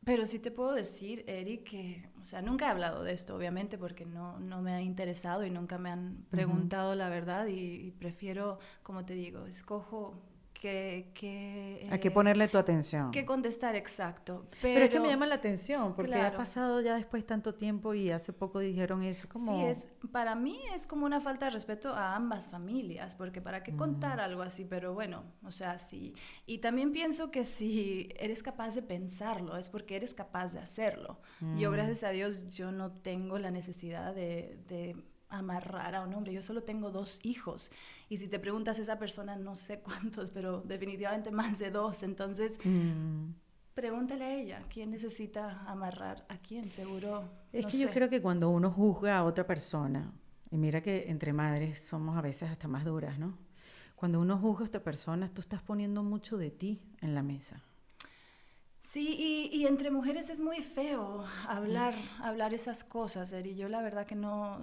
pero sí te puedo decir, Eric, que, o sea, nunca he hablado de esto, obviamente, porque no, no me ha interesado y nunca me han preguntado la verdad y, y prefiero, como te digo, escojo que... que Hay que eh, ponerle tu atención. que contestar exacto. Pero, Pero es que me llama la atención, porque ha pasado ya después tanto tiempo y hace poco dijeron eso, como... Sí, es, para mí es como una falta de respeto a ambas familias, porque para qué contar algo así, pero bueno, o sea, sí. Y también pienso que si eres capaz de pensarlo, es porque eres capaz de hacerlo. Yo, gracias a Dios, yo no tengo la necesidad de, de amarrar a un hombre. Yo solo tengo dos hijos. Y si te preguntas a esa persona, no sé cuántos, pero definitivamente más de dos. Entonces, Mm. pregúntale a ella, ¿quién necesita amarrar a quién? Seguro. Es no que yo creo que cuando uno juzga a otra persona, y mira que entre madres somos a veces hasta más duras, ¿no? Cuando uno juzga a otra persona, tú estás poniendo mucho de ti en la mesa. Sí, y, y entre mujeres es muy feo hablar, hablar esas cosas, Eri. Yo la verdad que no...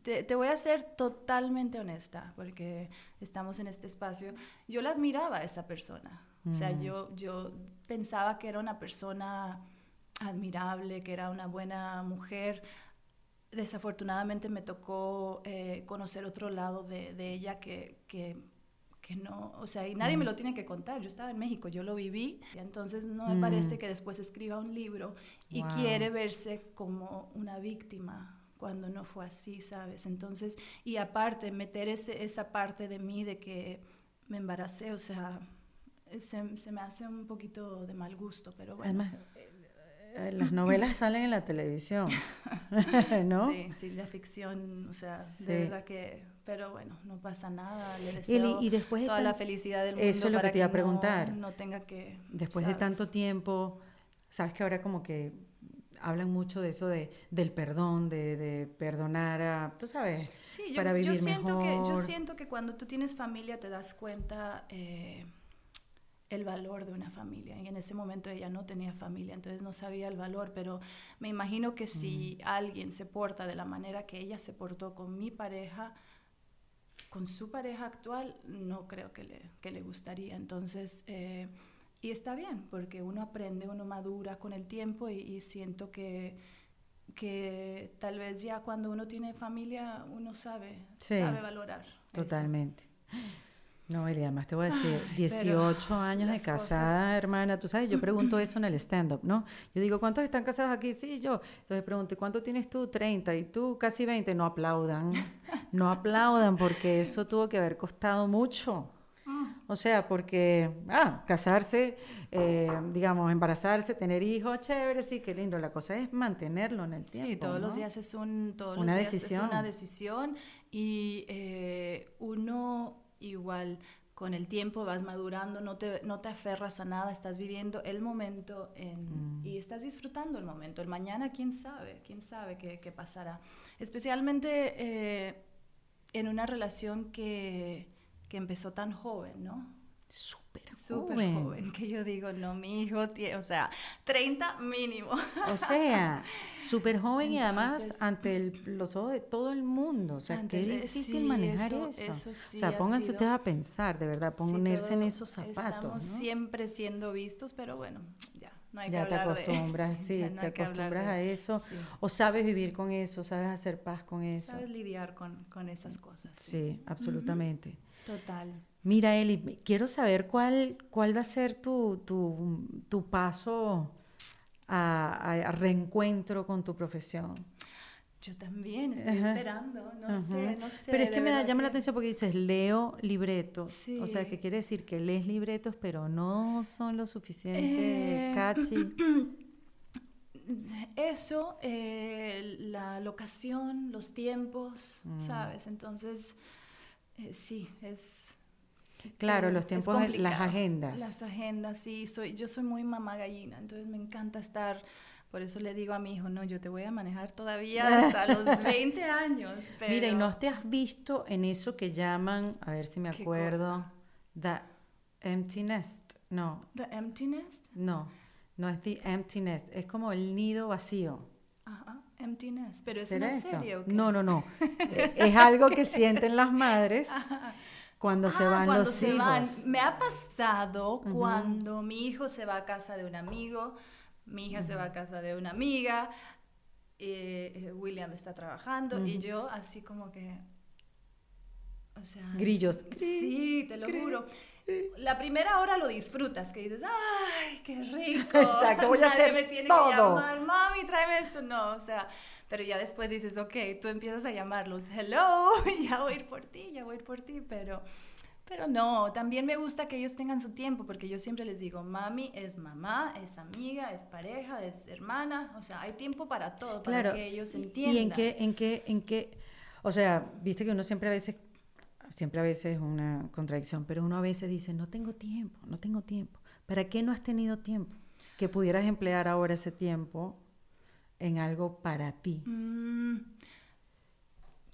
Te, te voy a ser totalmente honesta, porque estamos en este espacio. Yo la admiraba a esa persona. O sea, yo, yo pensaba que era una persona admirable, que era una buena mujer. Desafortunadamente me tocó eh, conocer otro lado de, de ella que, que, que no, o sea, y nadie me lo tiene que contar. Yo estaba en México, yo lo viví, entonces no me parece que después escriba un libro y Wow. quiere verse como una víctima cuando no fue así, ¿sabes? Entonces, y aparte, meter ese, esa parte de mí de que me embaracé, o sea, se, se me hace un poquito de mal gusto, pero bueno. Además, eh, las novelas salen en la televisión, ¿no? Sí, sí, la ficción, o sea, Sí. de verdad que, pero bueno, no pasa nada, le deseo y después de toda la felicidad del mundo Eso es lo para que te iba a preguntar. No, tenga que, Después de tanto tiempo, sabes que ahora como que hablan mucho de eso de, del perdón, de, de perdonar a, tú sabes, Sí, yo, para yo vivir siento que yo mejor. siento que cuando tú tienes familia te das cuenta eh, el valor de una familia y en ese momento ella no tenía familia, entonces no sabía el valor, pero me imagino que si Mm. alguien se porta de la manera que ella se portó con mi pareja, con su pareja actual, no creo que le, que le gustaría. Entonces, eh, y está bien, porque uno aprende, uno madura con el tiempo y, y siento que, que tal vez ya cuando uno tiene familia, uno sabe, Sí, sabe valorar. eso. No, Eli, además te voy a decir, Ay, 18 pero años de casada, cosas- hermana, tú sabes, yo pregunto eso en el stand-up, ¿no? Yo digo, ¿cuántos están casados aquí? Sí, yo. Entonces pregunto, ¿y cuánto tienes tú? 30, y tú casi 20. No aplaudan, no aplaudan, porque eso tuvo que haber costado mucho. O sea, porque, ah, casarse, eh, digamos, embarazarse, tener hijos, chévere, sí, qué lindo. La cosa es mantenerlo en el tiempo. Sí, todos los días es un todos Una los días decisión. es una decisión y eh, uno igual con el tiempo vas madurando, no te, no te aferras a nada, estás viviendo el momento en- Mm. y estás disfrutando el momento. El mañana, quién sabe, quién sabe qué, qué pasará. Especialmente eh, en una relación que, que empezó tan joven, ¿no? Súper Súper joven. joven, que yo digo, no, mi hijo tiene, o sea, 30 mínimo. O sea, súper joven y además ante el- los ojos de todo el mundo. O sea, qué el- difícil sí, manejar eso- eso. eso sí o sea, pónganse ustedes a pensar, de verdad, Sí, ponerse en esos zapatos. Estamos ¿no? siempre siendo vistos, pero bueno, ya, no hay Ya que te de acostumbras, sí, no te acostumbras de- a eso. sí. O sabes vivir con eso, sabes hacer paz con eso. Sabes lidiar con, con esas cosas. Sí. Sí, absolutamente. Total. Mira, Eli, quiero saber cuál, cuál va a ser tu, tu, tu paso a, reencuentro con tu profesión. Yo también estoy Ajá. esperando, no sé, no sé. Pero es que me da, llama la atención porque dices, leo libretos. O sea, Sí. que quiere decir que lees libretos, pero no son lo suficiente Eh, catchy. Eso, eh, la locación, los tiempos, Mm. ¿sabes? Entonces, eh, sí, es... Claro, los tiempos, las agendas. Las agendas, sí. Soy, yo soy muy mamá gallina, entonces me encanta estar... Por eso le digo a mi hijo, no, yo te voy a manejar todavía hasta los 20 años. Pero... Mira, ¿y no te has visto en eso que llaman, a ver si me ¿Qué acuerdo, the empty nest? No, The Empty Nest. no, no es the empty nest, es como el nido vacío. Ajá, Empty Nest. Pero es ¿Será una eso? serie, ¿o qué? No, no, no. Es algo que sienten las madres cuando se Ah, van cuando los se hijos. van. Me ha pasado cuando mi hijo se va a casa de un amigo, mi hija se va a casa de una amiga, eh, eh, William está trabajando y yo así como que... O sea, Grillos. Sí, te lo juro. La primera hora lo disfrutas, que dices, ¡ay, qué rico! Exacto, voy a hacer me tiene todo. que llamar, mami, tráeme esto. No, o sea, pero ya después dices, ok, tú empiezas a llamarlos, hello, ya voy a ir por ti, ya voy a ir por ti, pero, pero no, también me gusta que ellos tengan su tiempo, porque yo siempre les digo, mami es mamá, es amiga, es pareja, es hermana, o sea, hay tiempo para todo, para Claro. que ellos entiendan. ¿Y en qué, en qué, en qué? O sea, viste que uno siempre a veces, siempre a veces es una contradicción, pero uno a veces dice, no tengo tiempo, no tengo tiempo. ¿Para qué no has tenido tiempo? Que pudieras emplear ahora ese tiempo en algo para ti. Mm,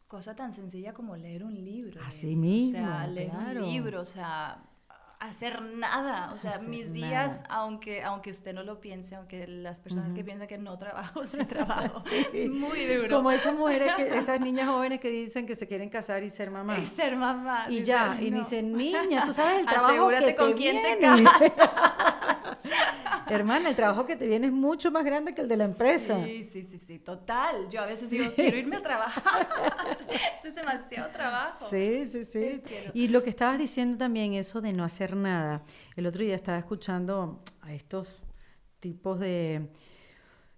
cosa tan sencilla como leer un libro. Así eh. mismo, O sea, leer claro. un libro, o sea, hacer nada. O sea, Hacer mis días, nada. aunque, aunque usted no lo piense, aunque las personas que piensan que no trabajo, sí trabajo. Sí. Muy duro. Como esas mujeres, que, esas niñas jóvenes que dicen que se quieren casar y ser mamá. Y ser mamá. Y ya, "Ay, y no". dicen, niña, tú sabes el trabajo Asegúrate que con te quién te viene". casas. Hermana, el trabajo que te viene es mucho más grande que el de la empresa. Sí, sí, sí, sí, total. Yo a veces digo, quiero irme a trabajar. Esto es demasiado trabajo. Sí, sí, sí. Y lo que estabas diciendo también, eso de no nada. El otro día estaba escuchando a estos tipos de...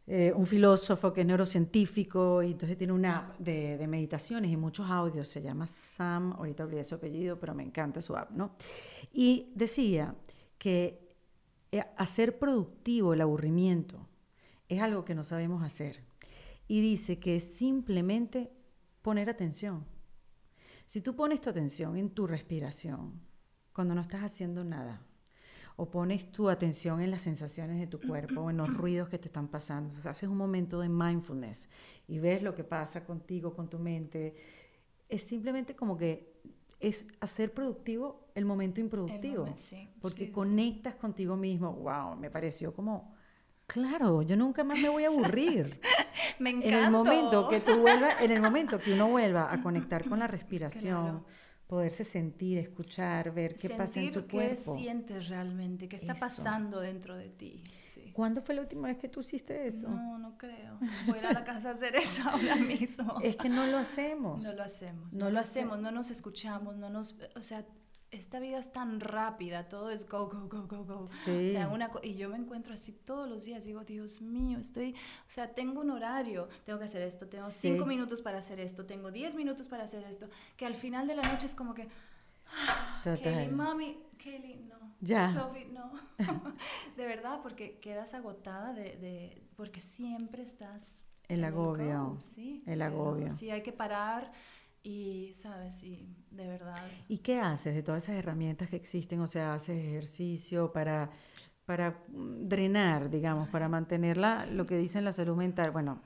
eh, un filósofo que es neurocientífico y entonces tiene una app de, de meditaciones y muchos audios. Se llama Sam, ahorita olvidé su apellido, pero me encanta su app, ¿no? Y decía que eh, hacer productivo el aburrimiento es algo que no sabemos hacer. Y dice que es simplemente poner atención. Si tú pones tu atención en tu respiración, cuando no estás haciendo nada, o pones tu atención en las sensaciones de tu cuerpo o en los ruidos que te están pasando, o sea, haces un momento de mindfulness y ves lo que pasa contigo, con tu mente, es simplemente como que es hacer productivo el momento improductivo, momento, sí, porque sí, sí. conectas contigo mismo. Wow, me pareció como, claro, yo nunca más me voy a aburrir. Me En encanta. el momento que tú vuelvas, en el momento que uno vuelva a conectar con la respiración, Claro. Poderse sentir, escuchar, ver qué pasa en tu Sentir cuerpo. qué sientes realmente, qué está Eso. pasando dentro de ti. Sí. ¿Cuándo fue la última vez que tú hiciste eso? No, no creo. Voy a ir a la casa a hacer eso ahora mismo. Es que no lo hacemos. No lo hacemos, No no, lo lo hace- hacemos, no nos escuchamos, no nos, o sea, esta vida es tan rápida, todo es go, go, go, go, go. Sí. O sea, una, y yo me encuentro así todos los días, digo, Dios mío, estoy, o sea, tengo un horario, tengo que hacer esto, tengo Sí. cinco minutos para hacer esto, tengo diez minutos para hacer esto, que al final de la noche es como que, Total. Kelly, mami, Kelly, no. Ya. Toby, no. de verdad, porque quedas agotada de, de- porque siempre estás... El agobio, go, sí, el agobio. Sí, hay que parar y, ¿sabes? Y de verdad. ¿Y qué haces de todas esas herramientas que existen? O sea, haces ejercicio para, para mm, drenar, digamos, para mantenerla, lo que dicen la salud mental. Bueno,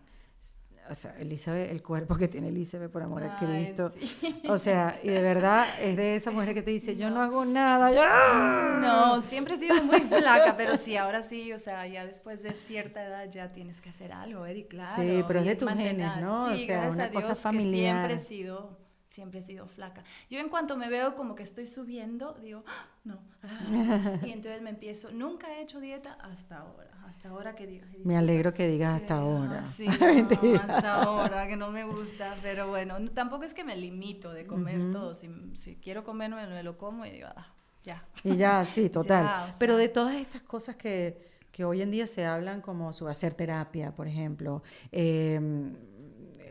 o sea, Elizabeth, el cuerpo que tiene Elizabeth, por amor a Cristo. sí. O sea, y de verdad es de esa mujer que te dice, yo no hago nada, ya. No, siempre he sido muy flaca, pero sí, ahora sí, o sea, ya después de cierta edad ya tienes que hacer algo, Eric, claro. Sí, pero es de tus genes, ¿no? O sea, gracias una a cosa Dios que familiar. siempre he sido, siempre he sido flaca. Yo en cuanto me veo como que estoy subiendo, digo, "Ah, no, ah", y entonces me empiezo, nunca he hecho dieta hasta ahora, hasta ahora que digo. ay, Me alegro que digas hasta que, ahora. ah, Sí, no, hasta ahora, que no me gusta, pero bueno, no- tampoco es que me limito de comer todo, si, si quiero comer me, lo como y digo, ah, ya. Y ya, sí, total. Ya, o Pero de todas estas cosas que, que hoy en día se hablan como su hacer terapia, por ejemplo, eh,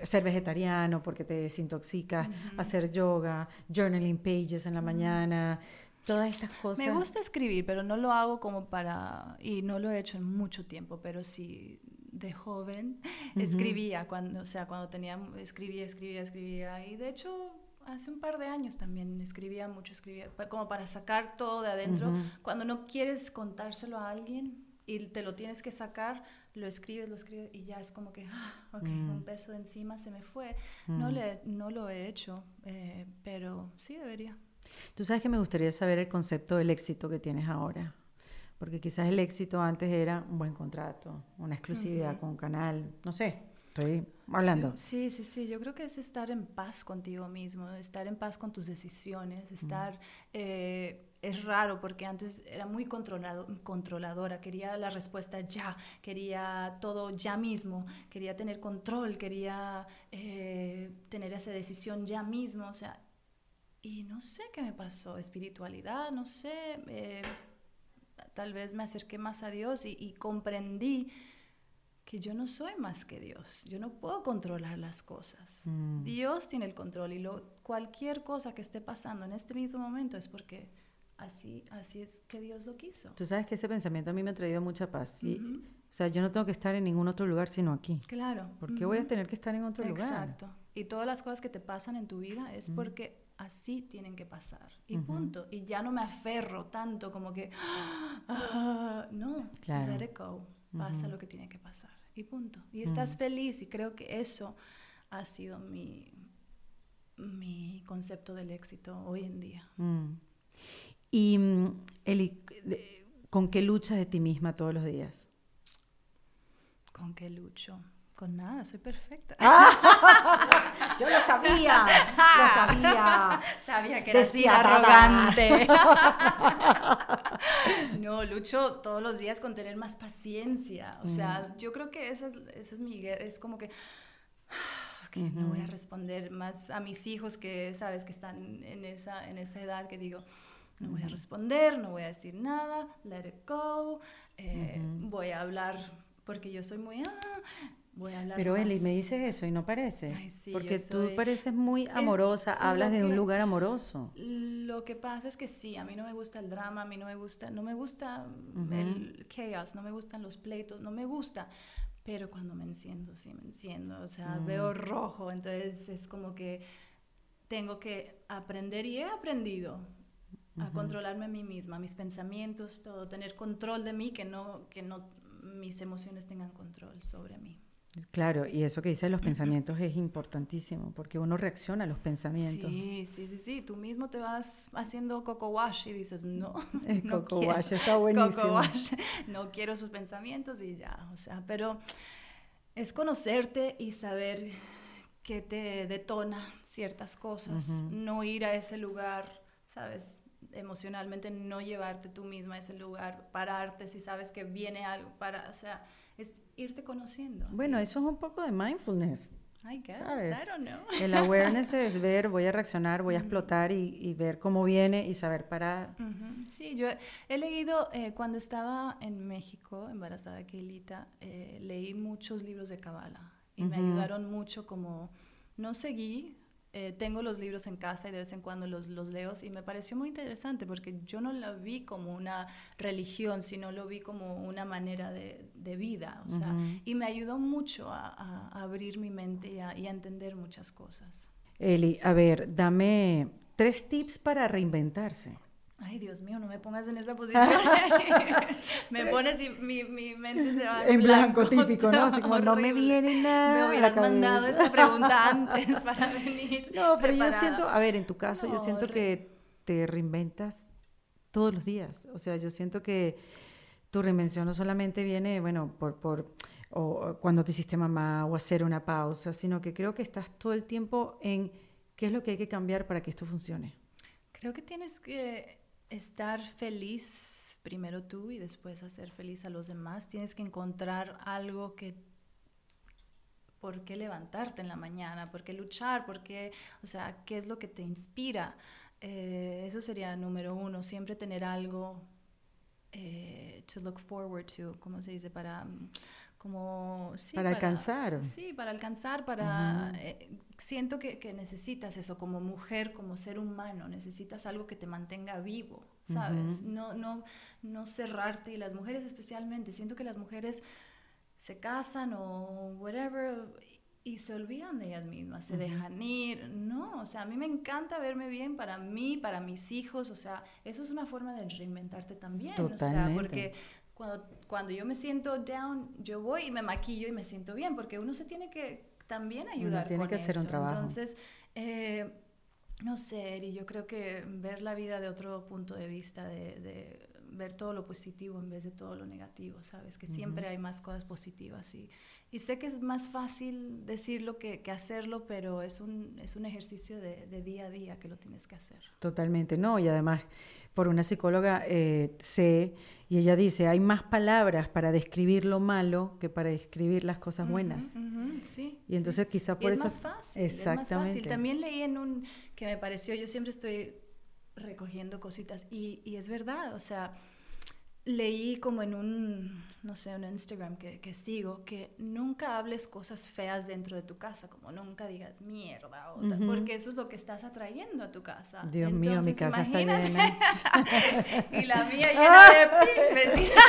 ser vegetariano porque te desintoxicas, hacer yoga, journaling pages en la mañana, todas estas cosas. Me gusta escribir, pero no lo hago como para, y no lo he hecho en mucho tiempo, pero sí de joven escribía, cuando, o sea, cuando tenía, escribía, escribía, escribía, y de hecho hace un par de años también escribía mucho, escribía, como para sacar todo de adentro, Ujú. cuando no quieres contárselo a alguien y te lo tienes que sacar, lo escribes, lo escribes y ya es como que, ah, ok, Mm. un peso de encima se me fue. No, le, no lo he hecho, eh, pero sí debería. Tú sabes que me gustaría saber el concepto del éxito que tienes ahora. Porque quizás el éxito antes era un buen contrato, una exclusividad con un canal, no sé, estoy hablando. Sí, sí, sí, yo creo que es estar en paz contigo mismo, estar en paz con tus decisiones, estar... eh, es raro porque antes era muy controlado, controladora, quería la respuesta ya, quería todo ya mismo, quería tener control, quería eh, tener esa decisión ya mismo, o sea, y no sé qué me pasó, espiritualidad, no sé, eh, tal vez me acerqué más a Dios y, y comprendí que yo no soy más que Dios, yo no puedo controlar las cosas. Dios tiene el control y lo, cualquier cosa que esté pasando en este mismo momento es porque así, así es que Dios lo quiso. Tú sabes que ese pensamiento a mí me ha traído mucha paz. ¿sí? O sea, yo no tengo que estar en ningún otro lugar sino aquí. Claro. ¿Por qué voy a tener que estar en otro lugar? Exacto. Y todas las cosas que te pasan en tu vida es porque así tienen que pasar. Y punto. Y ya no me aferro tanto como que, ah, no, Claro. let it go. Pasa lo que tiene que pasar. Y punto. Y estás feliz. Y creo que eso ha sido mi, mi concepto del éxito hoy en día. Mm. Y, mm, Eli, ¿con qué luchas de ti misma todos los días? ¿Con qué lucho? Con nada, soy perfecta. Yo lo sabía, lo sabía. Sabía que eras arrogante. no, lucho todos los días con tener más paciencia. O sea, yo creo que esa es, esa es mi. Es como que, no voy a responder más a mis hijos que, sabes, que están en esa, en esa edad que digo, no voy a responder, no voy a decir nada, let it go. eh, Voy a hablar porque yo soy muy... ah, voy a hablar Pero Eli, más. me dices eso y no parece. Ay, sí, porque tú pareces muy amorosa, hablas de un lugar amoroso. Lo que pasa es que sí, a mí no me gusta el drama, a mí no me gusta, no me gusta el chaos, no me gustan los pleitos, no me gusta. Pero cuando me enciendo, sí me enciendo, o sea, veo rojo, entonces es como que tengo que aprender y he aprendido a controlarme a mí misma, mis pensamientos, todo, tener control de mí, que no, que no mis emociones tengan control sobre mí. Claro, y eso que dices de los pensamientos es importantísimo, porque uno reacciona a los pensamientos. Sí, sí, sí, sí. Tú mismo te vas haciendo coco wash y dices, no. El no coco quiero. wash está buenísimo. Coco wash. No quiero esos pensamientos y ya. O sea, pero es conocerte y saber qué te detona ciertas cosas. No ir a ese lugar, ¿sabes? Emocionalmente no llevarte tú misma a ese lugar, pararte si sabes que viene algo para, o sea, es irte conociendo. Bueno, eso es un poco de mindfulness. I guess, ¿sabes? I don't know. El awareness es ver, voy a reaccionar, voy a explotar y, y ver cómo viene y saber parar. Sí, yo he, he leído, eh, cuando estaba en México, embarazada de Keilita, eh, leí muchos libros de Kabbalah y me ayudaron mucho como, no seguí, eh, tengo los libros en casa y de vez en cuando los, los leo y me pareció muy interesante porque yo no lo vi como una religión, sino lo vi como una manera de, de vida, o sea, y me ayudó mucho a abrir mi mente y a, y a entender muchas cosas. Eli, a ver, dame tres tips para reinventarse. Ay, Dios mío, no me pongas en esa posición. me pones y mi, mi mente se va En blanco, típico, ¿no? Así como, no me viene nada Me hubieras mandado esta pregunta antes para venir. No, pero yo siento, a ver, en tu caso, yo siento que te reinventas todos los días. O sea, yo siento que tu reinvención no solamente viene, bueno, por, por o cuando te hiciste mamá o hacer una pausa, sino que creo que estás todo el tiempo en qué es lo que hay que cambiar para que esto funcione. Creo que tienes que estar feliz primero tú y después hacer feliz a los demás. Tienes que encontrar algo que por qué levantarte en la mañana, por qué luchar, por qué, o sea, qué es lo que te inspira. Eh, eso sería número uno, siempre tener algo eh, to look forward to, ¿cómo se dice? Para, mm, como, sí, Para alcanzar. Sí, para alcanzar, para... eh, siento que, que necesitas eso como mujer, como ser humano, necesitas algo que te mantenga vivo, ¿sabes? no, no, no cerrarte, y las mujeres especialmente, siento que las mujeres se casan o whatever y se olvidan de ellas mismas, se dejan ir. No, o sea, a mí me encanta verme bien para mí, para mis hijos, o sea, eso es una forma de reinventarte también, o sea, Totalmente. porque cuando, cuando yo me siento down, yo voy y me maquillo y me siento bien, porque uno se tiene que también ayudar tiene con que hacer un eso. trabajo. Entonces, eh, no sé, Eri, yo creo que ver la vida de otro punto de vista, de, de ver todo lo positivo en vez de todo lo negativo, ¿sabes? Que siempre hay más cosas positivas y, y sé que es más fácil decirlo que, que hacerlo, pero es un, es un ejercicio de, de día a día que lo tienes que hacer. Totalmente, no. Y además, por una psicóloga eh, sé, y ella dice, hay más palabras para describir lo malo que para describir las cosas buenas. Sí. Y entonces quizá Y por es eso... más fácil. Es más Exactamente. fácil. También leí en un que me pareció, yo siempre estoy recogiendo cositas. Y, y es verdad, o sea, leí como en un, no sé, un Instagram que, que sigo, que nunca hables cosas feas dentro de tu casa, como nunca digas mierda, o tal, porque eso es lo que estás atrayendo a tu casa. Dios mío, mi Entonces, casa está imagínate. llena. y la mía llena de pi, mentira.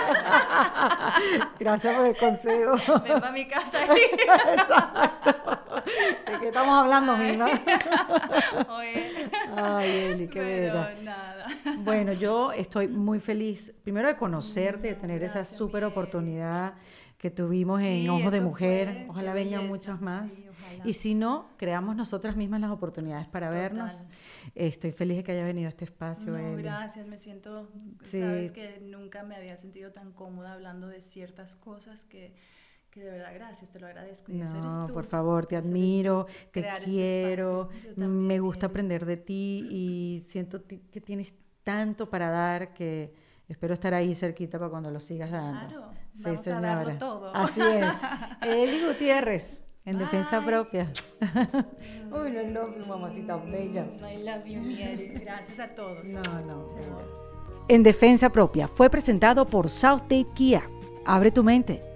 Gracias por el consejo. Ven para mi casa Exacto. ¿De qué estamos hablando, Mima? Oye. Ay, Eli, qué Pero bella. nada. Bueno, yo estoy muy feliz, primero de conocerte, de tener esa súper oportunidad que tuvimos en Ojos de Mujer. fue, Ojalá vengan belleza, muchas más. sí. Y si no, creamos nosotras mismas las oportunidades para vernos. Estoy feliz de que haya venido a este espacio, No, Eli. gracias, me siento, Sí. sabes que nunca me había sentido tan cómoda hablando de ciertas cosas que, que de verdad gracias, te lo agradezco. Ese eres No, tú, por favor, te admiro, te este quiero. Yo me gusta aprender de ti y siento que tienes tanto para dar que espero estar ahí cerquita para cuando lo sigas dando. Claro, vamos a darlo todo. Así es. Eli Gutiérrez, en defensa Bye. propia. Uy, lo love you, mamacita bella. I love you. Gracias a todos. No, no. En defensa propia fue presentado por Southdale Kia. Abre tu mente